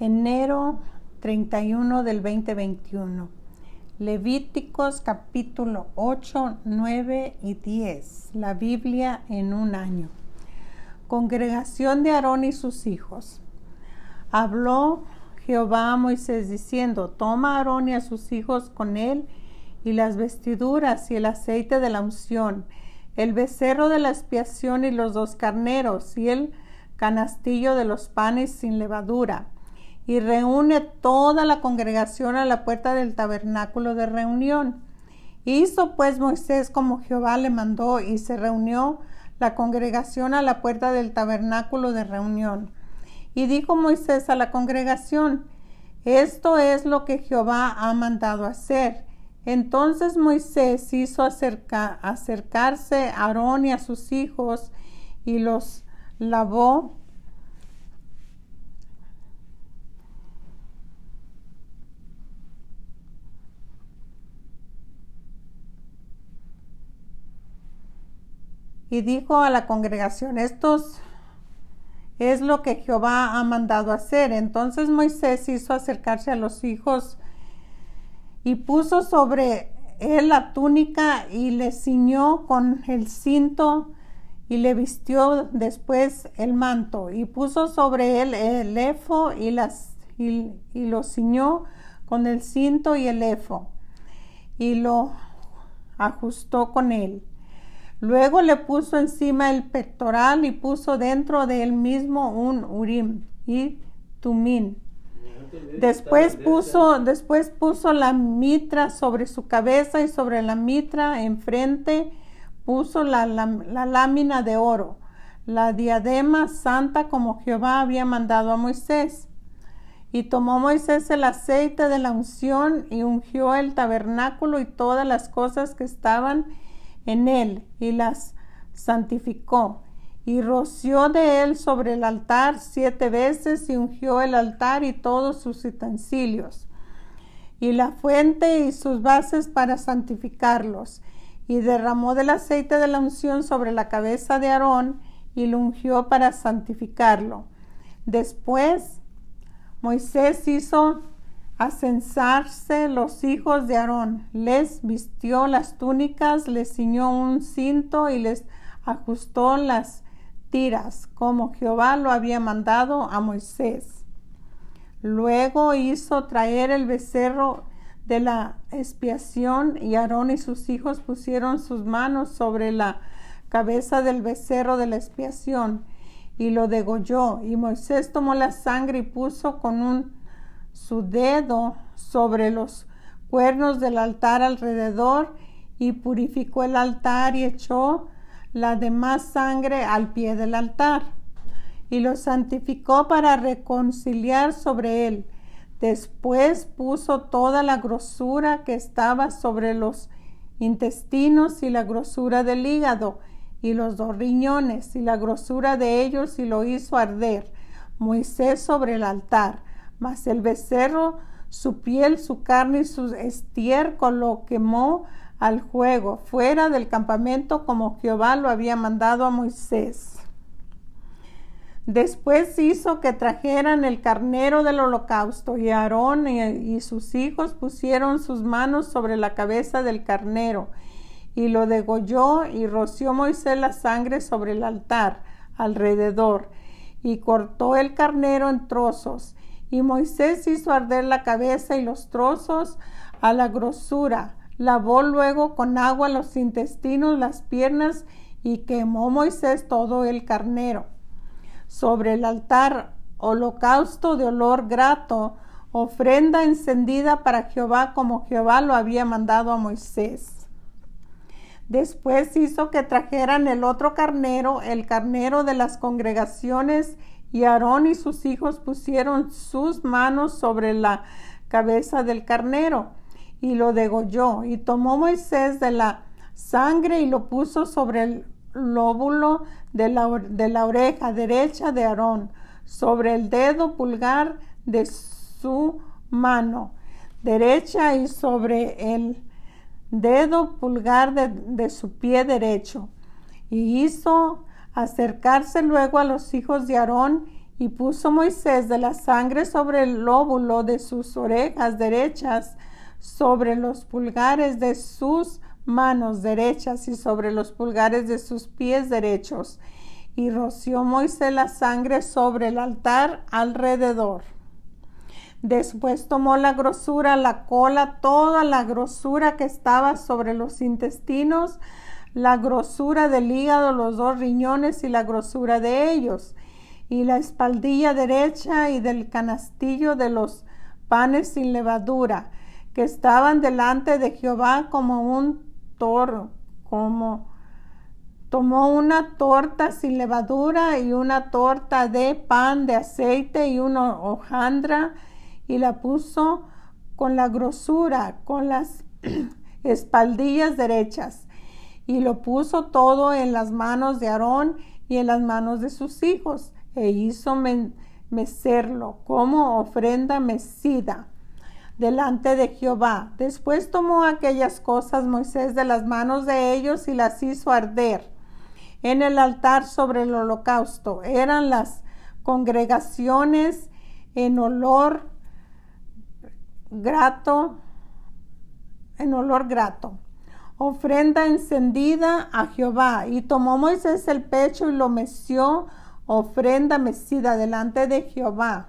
enero 31 del 2021. Levíticos capítulo 8, 9 y 10. La Biblia en un año. Congregación de Aarón y sus hijos. Habló Jehová a Moisés diciendo, toma a Aarón y a sus hijos con él y las vestiduras y el aceite de la unción, el becerro de la expiación y los dos carneros y el canastillo de los panes sin levadura y reúne toda la congregación a la puerta del tabernáculo de reunión. Hizo pues Moisés como Jehová le mandó y se reunió la congregación a la puerta del tabernáculo de reunión. Y dijo Moisés a la congregación, esto es lo que Jehová ha mandado hacer. Entonces Moisés hizo acercarse a Aarón y a sus hijos y los lavó y dijo a la congregación, estos es lo que Jehová ha mandado hacer. Entonces Moisés hizo acercarse a los hijos y puso sobre él la túnica y le ciñó con el cinto y le vistió después el manto y puso sobre él el efo y, y lo ciñó con el cinto y el efo y lo ajustó con él Luego le puso encima el pectoral y puso dentro de él mismo un urim y tumín. Después puso, después puso la mitra sobre su cabeza y sobre la mitra enfrente puso la, la lámina de oro, la diadema santa como Jehová había mandado a Moisés. Y tomó Moisés el aceite de la unción y ungió el tabernáculo y todas las cosas que estaban en él y las santificó. Y roció de él sobre el altar siete veces y ungió el altar y todos sus utensilios. Y la fuente y sus bases para santificarlos. Y derramó del aceite de la unción sobre la cabeza de Aarón y lo ungió para santificarlo. Después Moisés hizo a los hijos de Aarón. Les vistió las túnicas, les ciñó un cinto y les ajustó las tiras, como Jehová lo había mandado a Moisés. Luego hizo traer el becerro de la expiación y Aarón y sus hijos pusieron sus manos sobre la cabeza del becerro de la expiación y lo degolló. Y Moisés tomó la sangre y puso con un su dedo sobre los cuernos del altar alrededor y purificó el altar y echó la demás sangre al pie del altar y lo santificó para reconciliar sobre él. Después puso toda la grosura que estaba sobre los intestinos y la grosura del hígado y los dos riñones y la grosura de ellos y lo hizo arder Moisés sobre el altar mas el becerro, su piel, su carne y su estiércol lo quemó al juego, fuera del campamento como Jehová lo había mandado a Moisés. Después hizo que trajeran el carnero del holocausto y Aarón y, sus hijos pusieron sus manos sobre la cabeza del carnero y lo degolló y roció Moisés la sangre sobre el altar alrededor y cortó el carnero en trozos y Moisés hizo arder la cabeza y los trozos a la grosura. Lavó luego con agua los intestinos, las piernas y quemó Moisés todo el carnero. Sobre el altar, holocausto de olor grato, ofrenda encendida para Jehová como Jehová lo había mandado a Moisés. Después hizo que trajeran el otro carnero, el carnero de las congregaciones, y Aarón y sus hijos pusieron sus manos sobre la cabeza del carnero y lo degolló. Y tomó Moisés de la sangre y lo puso sobre el lóbulo de la, oreja derecha de Aarón, sobre el dedo pulgar de su mano derecha y sobre el dedo pulgar de su pie derecho. Y hizo acercarse luego a los hijos de Aarón Y puso Moisés de la sangre sobre el lóbulo de sus orejas derechas, sobre los pulgares de sus manos derechas y sobre los pulgares de sus pies derechos. Y roció Moisés la sangre sobre el altar alrededor. Después tomó la grosura, la cola, toda la grosura que estaba sobre los intestinos, la grosura del hígado, los dos riñones y la grosura de ellos, y la espaldilla derecha y del canastillo de los panes sin levadura, que estaban delante de Jehová como un toro, como tomó una torta sin levadura y una torta de pan de aceite y una hojandra y la puso con la grosura, con las espaldillas derechas y lo puso todo en las manos de Aarón y en las manos de sus hijos e hizo mecerlo como ofrenda mecida delante de Jehová. Después tomó aquellas cosas Moisés de las manos de ellos y las hizo arder en el altar sobre el holocausto. Eran las congregaciones en olor grato, en olor grato. Ofrenda encendida a Jehová. Y tomó Moisés el pecho y lo meció, ofrenda mecida delante de Jehová.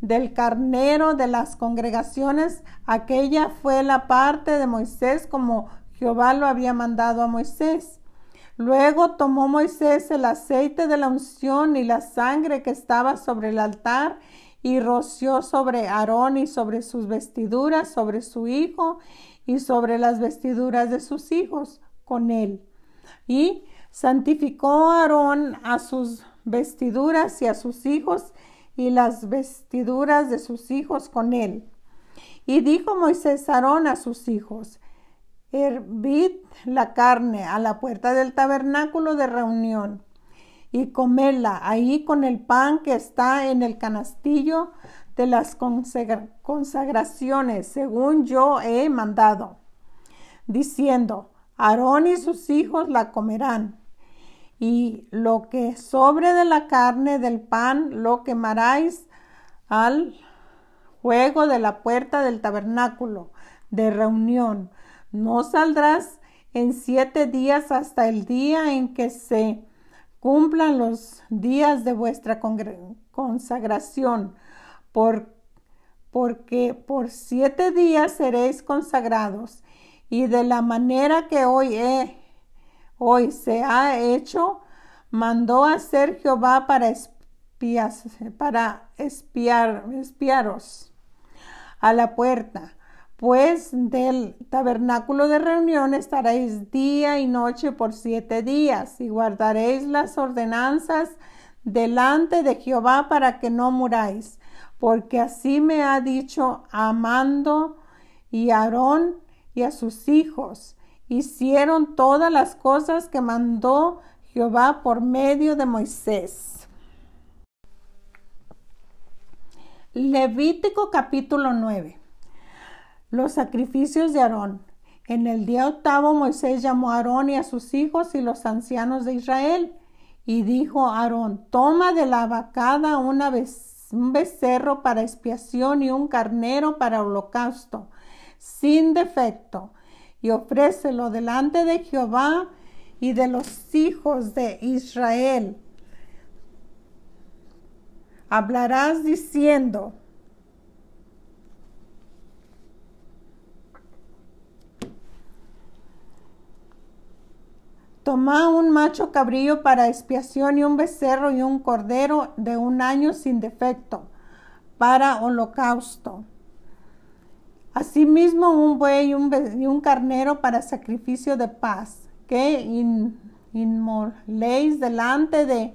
Del carnero de las congregaciones, aquella fue la parte de Moisés como Jehová lo había mandado a Moisés. Luego tomó Moisés el aceite de la unción y la sangre que estaba sobre el altar y roció sobre Aarón y sobre sus vestiduras, sobre su hijo y sobre las vestiduras de sus hijos con él. Y santificó Aarón a sus vestiduras y a sus hijos y las vestiduras de sus hijos con él. Y dijo Moisés Aarón a sus hijos, hervid la carne a la puerta del tabernáculo de reunión y comerla ahí con el pan que está en el canastillo de las consagraciones, según yo he mandado, diciendo, Aarón y sus hijos la comerán, y lo que sobre de la carne del pan lo quemaráis al juego de la puerta del tabernáculo de reunión. No saldrás en siete días hasta el día en que se cumplan los días de vuestra consagración, por, porque por siete días seréis consagrados, y de la manera que hoy, he, hoy se ha hecho, mandó hacer Jehová para, para espiar, espiaros a la puerta. Pues del tabernáculo de reunión estaréis día y noche por siete días y guardaréis las ordenanzas delante de Jehová para que no muráis, porque así me ha dicho Amando y Aarón y a sus hijos. Hicieron todas las cosas que mandó Jehová por medio de Moisés. Levítico capítulo 9. Los sacrificios de Aarón. En el día octavo Moisés llamó a Aarón y a sus hijos y los ancianos de Israel y dijo a Aarón, toma de la vacada una un becerro para expiación y un carnero para holocausto, sin defecto, y ofrécelo delante de Jehová y de los hijos de Israel. Hablarás diciendo, Toma un macho cabrillo para expiación y un becerro y un cordero de un año sin defecto para holocausto. Asimismo un buey y un, carnero para sacrificio de paz, que inmoléis delante de,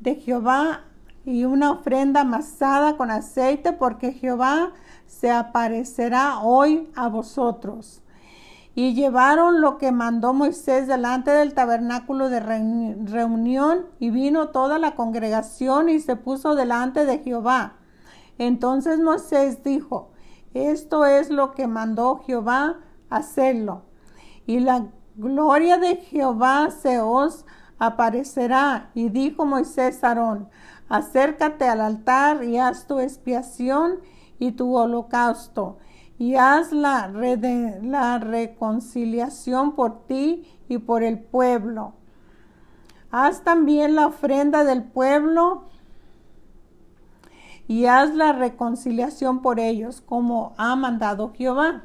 de Jehová y una ofrenda amasada con aceite, porque Jehová se aparecerá hoy a vosotros. Y llevaron lo que mandó Moisés delante del tabernáculo de reunión y vino toda la congregación y se puso delante de Jehová. Entonces Moisés dijo, esto es lo que mandó Jehová hacerlo. Y la gloria de Jehová se os aparecerá. Y dijo Moisés a Aarón, acércate al altar y haz tu expiación y tu holocausto, y haz la, la reconciliación por ti y por el pueblo. Haz también la ofrenda del pueblo y haz la reconciliación por ellos, como ha mandado Jehová.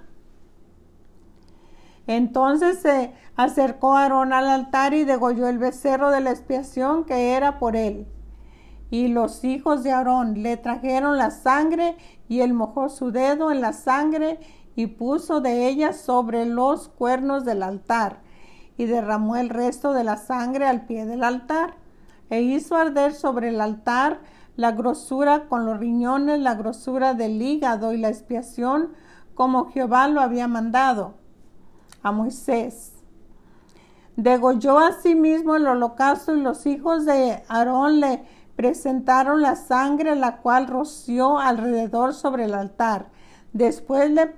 Entonces se acercó Aarón al altar y degolló el becerro de la expiación que era por él. Y los hijos de Aarón le trajeron la sangre y él mojó su dedo en la sangre y puso de ella sobre los cuernos del altar y derramó el resto de la sangre al pie del altar e hizo arder sobre el altar la grosura con los riñones, la grosura del hígado y la expiación como Jehová lo había mandado a Moisés. Degolló asimismo sí el holocausto y los hijos de Aarón le presentaron la sangre la cual roció alrededor sobre el altar. Después le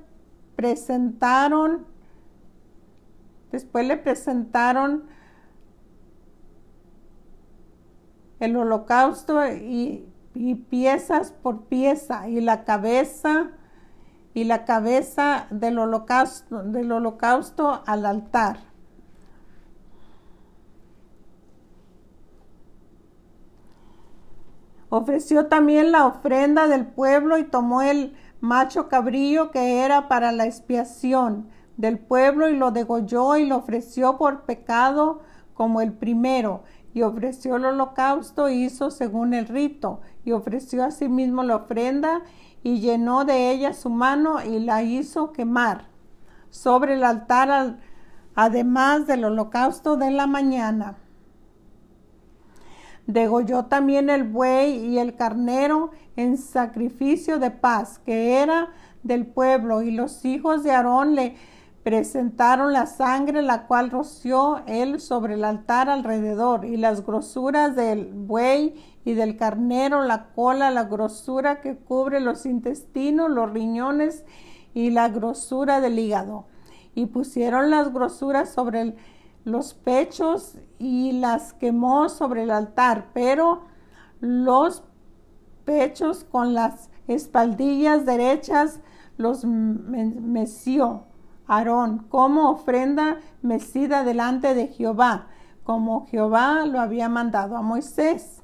presentaron después le presentaron el holocausto y, y piezas por pieza y la cabeza y la cabeza del holocausto, del holocausto al altar. Ofreció también la ofrenda del pueblo y tomó el macho cabrillo que era para la expiación del pueblo y lo degolló y lo ofreció por pecado como el primero y ofreció el holocausto hizo según el rito y ofreció asimismo la ofrenda y llenó de ella su mano y la hizo quemar sobre el altar además del holocausto de la mañana. Degolló también el buey y el carnero en sacrificio de paz, que era del pueblo, y los hijos de Aarón le presentaron la sangre, la cual roció él sobre el altar alrededor, y las grosuras del buey y del carnero, la cola, la grosura que cubre los intestinos, los riñones y la grosura del hígado. Y pusieron las grosuras sobre los pechos y las quemó sobre el altar, pero los pechos con las espaldillas derechas los meció Aarón como ofrenda mecida delante de Jehová, como Jehová lo había mandado a Moisés.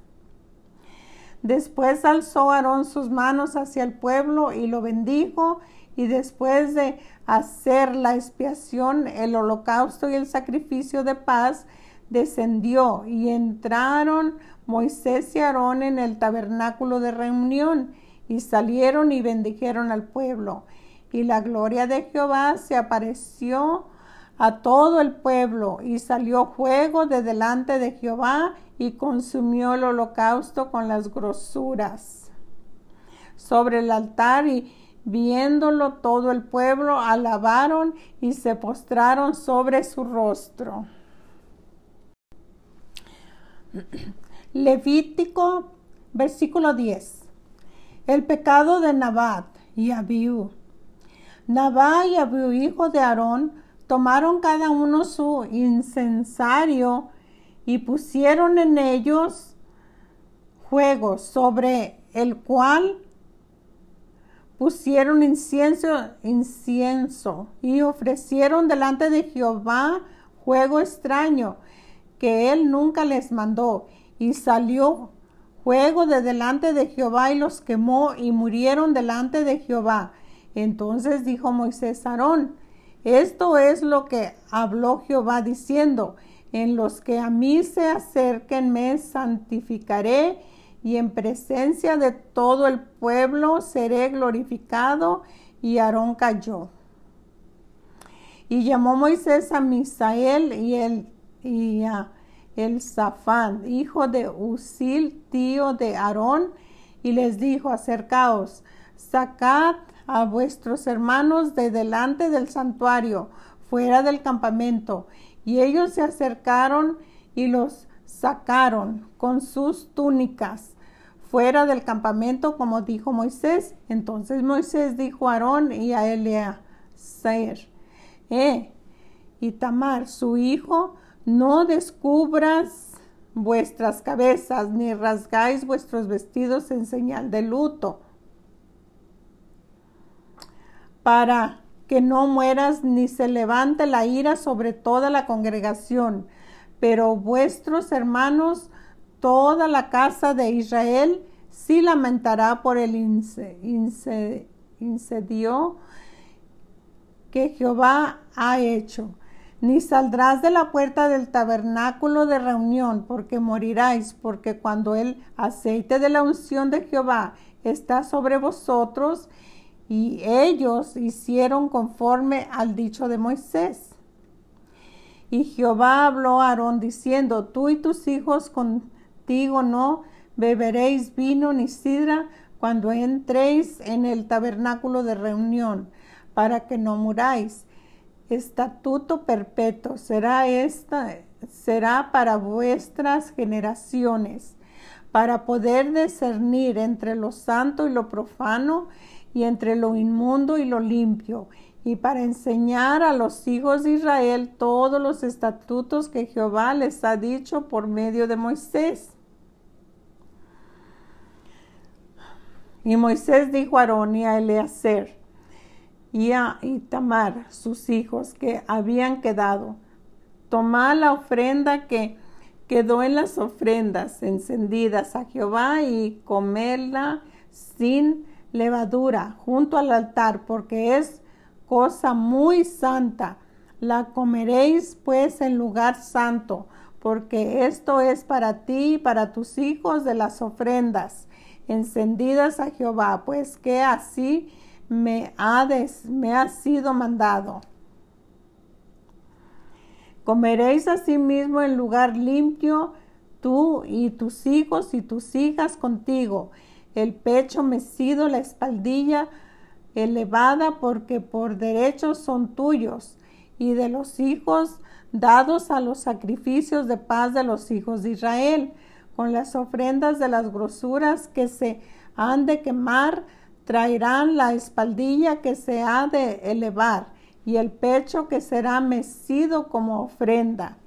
Después alzó Aarón sus manos hacia el pueblo y lo bendijo, y después de hacer la expiación, el holocausto y el sacrificio de paz, descendió y entraron Moisés y Aarón en el tabernáculo de reunión y salieron y bendijeron al pueblo. Y la gloria de Jehová se apareció a todo el pueblo y salió fuego de delante de Jehová y consumió el holocausto con las grosuras sobre el altar y viéndolo todo el pueblo alabaron y se postraron sobre su rostro. Levítico versículo 10. El pecado de Nabat y Abiú. Nabá y Abiú, hijo de Aarón, tomaron cada uno su incensario y pusieron en ellos juegos sobre el cual pusieron incienso, incienso y ofrecieron delante de Jehová juego extraño que él nunca les mandó y salió juego de delante de Jehová y los quemó y murieron delante de Jehová. Entonces dijo Moisés a Aarón, esto es lo que habló Jehová diciendo, en los que a mí se acerquen me santificaré y en presencia de todo el pueblo seré glorificado. Y Aarón cayó. Y llamó Moisés a Misael y, el, y a el Zafán, hijo de Usil, tío de Aarón, y les dijo, acercaos, sacad a vuestros hermanos de delante del santuario, fuera del campamento. Y ellos se acercaron y los sacaron con sus túnicas fuera del campamento, como dijo Moisés. Entonces Moisés dijo a Aarón y a Eleazar, eh, y Tamar, su hijo, no descubras vuestras cabezas, ni rasgáis vuestros vestidos en señal de luto, para que no mueras ni se levante la ira sobre toda la congregación, pero vuestros hermanos, toda la casa de Israel, sí lamentará por el incendio que Jehová ha hecho. Ni saldrás de la puerta del tabernáculo de reunión, porque moriráis, porque cuando el aceite de la unción de Jehová está sobre vosotros, y ellos hicieron conforme al dicho de Moisés. Y Jehová habló a Aarón diciendo, tú y tus hijos no beberéis vino ni sidra cuando entréis en el tabernáculo de reunión, para que no muráis. Estatuto perpetuo será esta, será para vuestras generaciones, para poder discernir entre lo santo y lo profano, y entre lo inmundo y lo limpio, y para enseñar a los hijos de Israel todos los estatutos que Jehová les ha dicho por medio de Moisés. Y Moisés dijo a Aarón y a Eleazar y a Itamar, sus hijos que habían quedado, tomad la ofrenda que quedó en las ofrendas encendidas a Jehová y comerla sin levadura junto al altar, porque es cosa muy santa. La comeréis pues en lugar santo, porque esto es para ti y para tus hijos de las ofrendas encendidas a Jehová, pues que así me ha, sido mandado. Comeréis asimismo en lugar limpio tú y tus hijos y tus hijas contigo, el pecho mecido, la espaldilla elevada, porque por derecho son tuyos, y de los hijos dados a los sacrificios de paz de los hijos de Israel, con las ofrendas de las grosuras que se han de quemar, traerán la espaldilla que se ha de elevar, y el pecho que será mecido como ofrenda.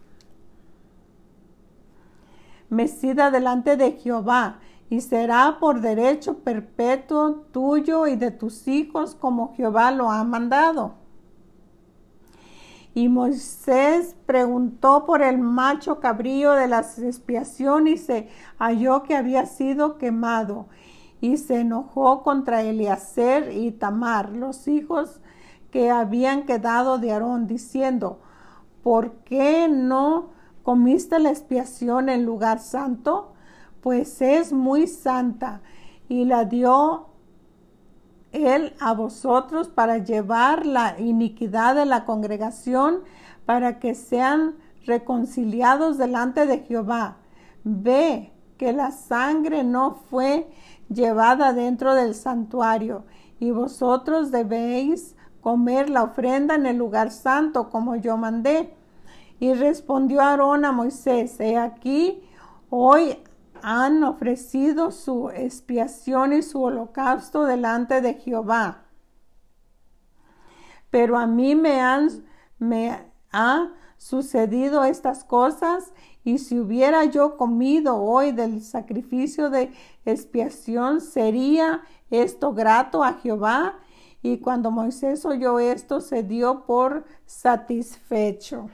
Mecida delante de Jehová, y será por derecho perpetuo tuyo y de tus hijos como Jehová lo ha mandado. Y Moisés preguntó por el macho cabrío de la expiación y se halló que había sido quemado. Y se enojó contra Eliezer y Tamar, los hijos que habían quedado de Aarón, diciendo, ¿por qué no comiste la expiación en lugar santo? pues es muy santa y la dio él a vosotros para llevar la iniquidad de la congregación para que sean reconciliados delante de Jehová. Ve que la sangre no fue llevada dentro del santuario y vosotros debéis comer la ofrenda en el lugar santo como yo mandé. Y respondió Aarón a Moisés, he aquí, hoy han ofrecido su expiación y su holocausto delante de Jehová. Pero a mí me han me ha sucedido estas cosas y si hubiera yo comido hoy del sacrificio de expiación, sería esto grato a Jehová. Y cuando Moisés oyó esto, se dio por satisfecho.